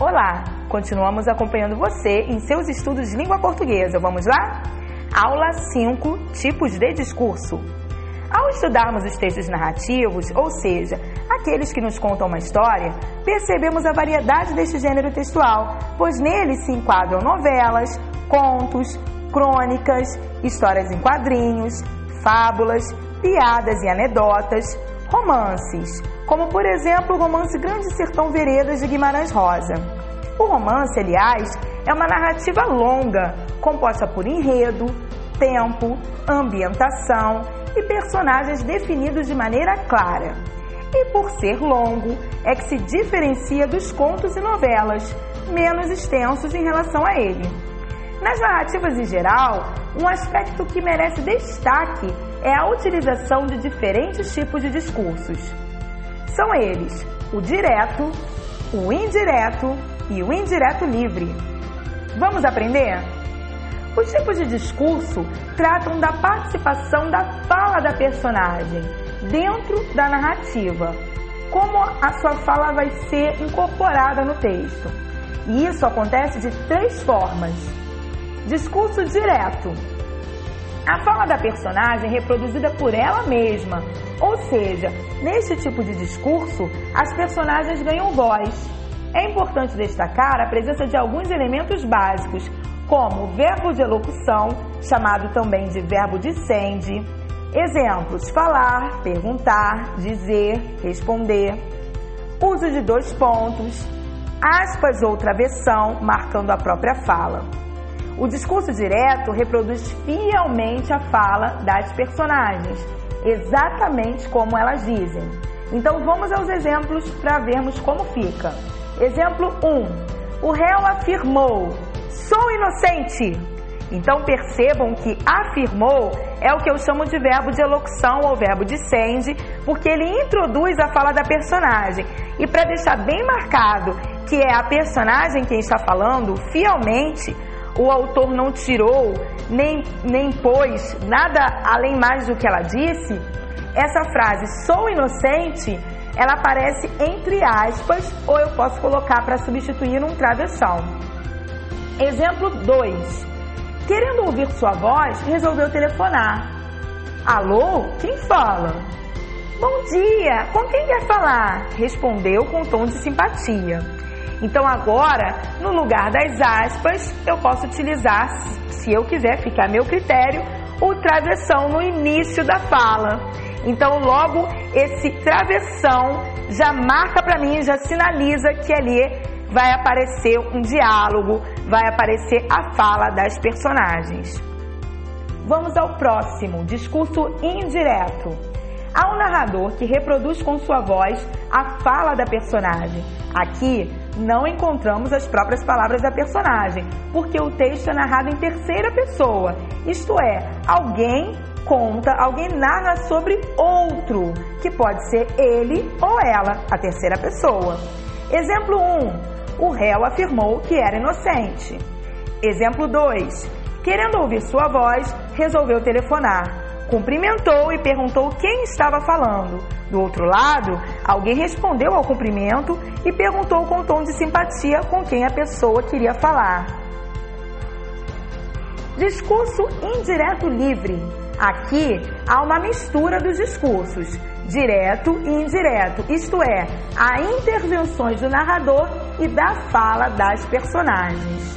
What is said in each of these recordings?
Olá, continuamos acompanhando você em seus estudos de língua portuguesa. Vamos lá? Aula 5 Tipos de discurso. Ao estudarmos os textos narrativos, ou seja, aqueles que nos contam uma história, percebemos a variedade deste gênero textual, pois nele se enquadram novelas, contos, crônicas, histórias em quadrinhos, fábulas, piadas e anedotas, romances, como por exemplo o romance Grande Sertão Veredas de Guimarães Rosa. O romance, aliás, é uma narrativa longa, composta por enredo, tempo, ambientação e personagens definidos de maneira clara. E por ser longo, é que se diferencia dos contos e novelas, menos extensos em relação a ele. Nas narrativas em geral, um aspecto que merece destaque é a utilização de diferentes tipos de discursos. São eles o direto, o indireto e o indireto livre. Vamos aprender? Os tipos de discurso tratam da participação da fala da personagem dentro da narrativa, como a sua fala vai ser incorporada no texto. E isso acontece de três formas. Discurso direto. A fala da personagem é reproduzida por ela mesma, ou seja, neste tipo de discurso, as personagens ganham voz. É importante destacar a presença de alguns elementos básicos, como verbo de elocução, chamado também de verbo de sende. Exemplos: falar, perguntar, dizer, responder. Uso de dois pontos, aspas ou travessão, marcando a própria fala. O discurso direto reproduz fielmente a fala das personagens, exatamente como elas dizem. Então vamos aos exemplos para vermos como fica. Exemplo 1. O réu afirmou: Sou inocente. Então percebam que afirmou é o que eu chamo de verbo de elocução ou verbo de sende, porque ele introduz a fala da personagem. E para deixar bem marcado que é a personagem quem está falando, fielmente, o autor não tirou nem, nem pôs nada além mais do que ela disse, essa frase sou inocente, ela aparece entre aspas ou eu posso colocar para substituir um travessão. Exemplo 2. Querendo ouvir sua voz, resolveu telefonar. Alô? Quem fala? Bom dia, com quem quer falar? Respondeu com tom de simpatia. Então agora, no lugar das aspas, eu posso utilizar, se eu quiser, ficar a meu critério, o travessão no início da fala. Então logo esse travessão já marca para mim, já sinaliza que ali vai aparecer um diálogo, vai aparecer a fala das personagens. Vamos ao próximo, discurso indireto. Há um narrador que reproduz com sua voz a fala da personagem. Aqui não encontramos as próprias palavras da personagem, porque o texto é narrado em terceira pessoa, isto é, alguém conta, alguém narra sobre outro, que pode ser ele ou ela, a terceira pessoa. Exemplo 1: o réu afirmou que era inocente. Exemplo 2: querendo ouvir sua voz, resolveu telefonar. Cumprimentou e perguntou quem estava falando. Do outro lado, alguém respondeu ao cumprimento e perguntou com tom de simpatia com quem a pessoa queria falar. Discurso indireto livre. Aqui há uma mistura dos discursos, direto e indireto, isto é, há intervenções do narrador e da fala das personagens.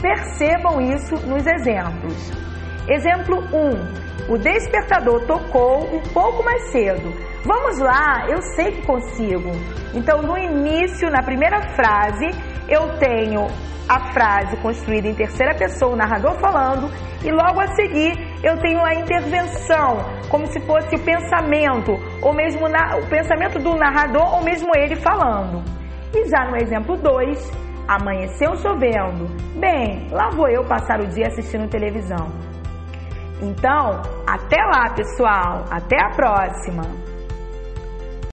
Percebam isso nos exemplos. Exemplo 1. O despertador tocou um pouco mais cedo. Vamos lá, eu sei que consigo. Então, no início, na primeira frase, eu tenho a frase construída em terceira pessoa, o narrador falando, e logo a seguir eu tenho a intervenção, como se fosse o pensamento, ou mesmo o pensamento do narrador, ou mesmo ele falando. E já no exemplo 2, amanheceu chovendo. Bem, lá vou eu passar o dia assistindo televisão. Então, até lá, pessoal. Até a próxima.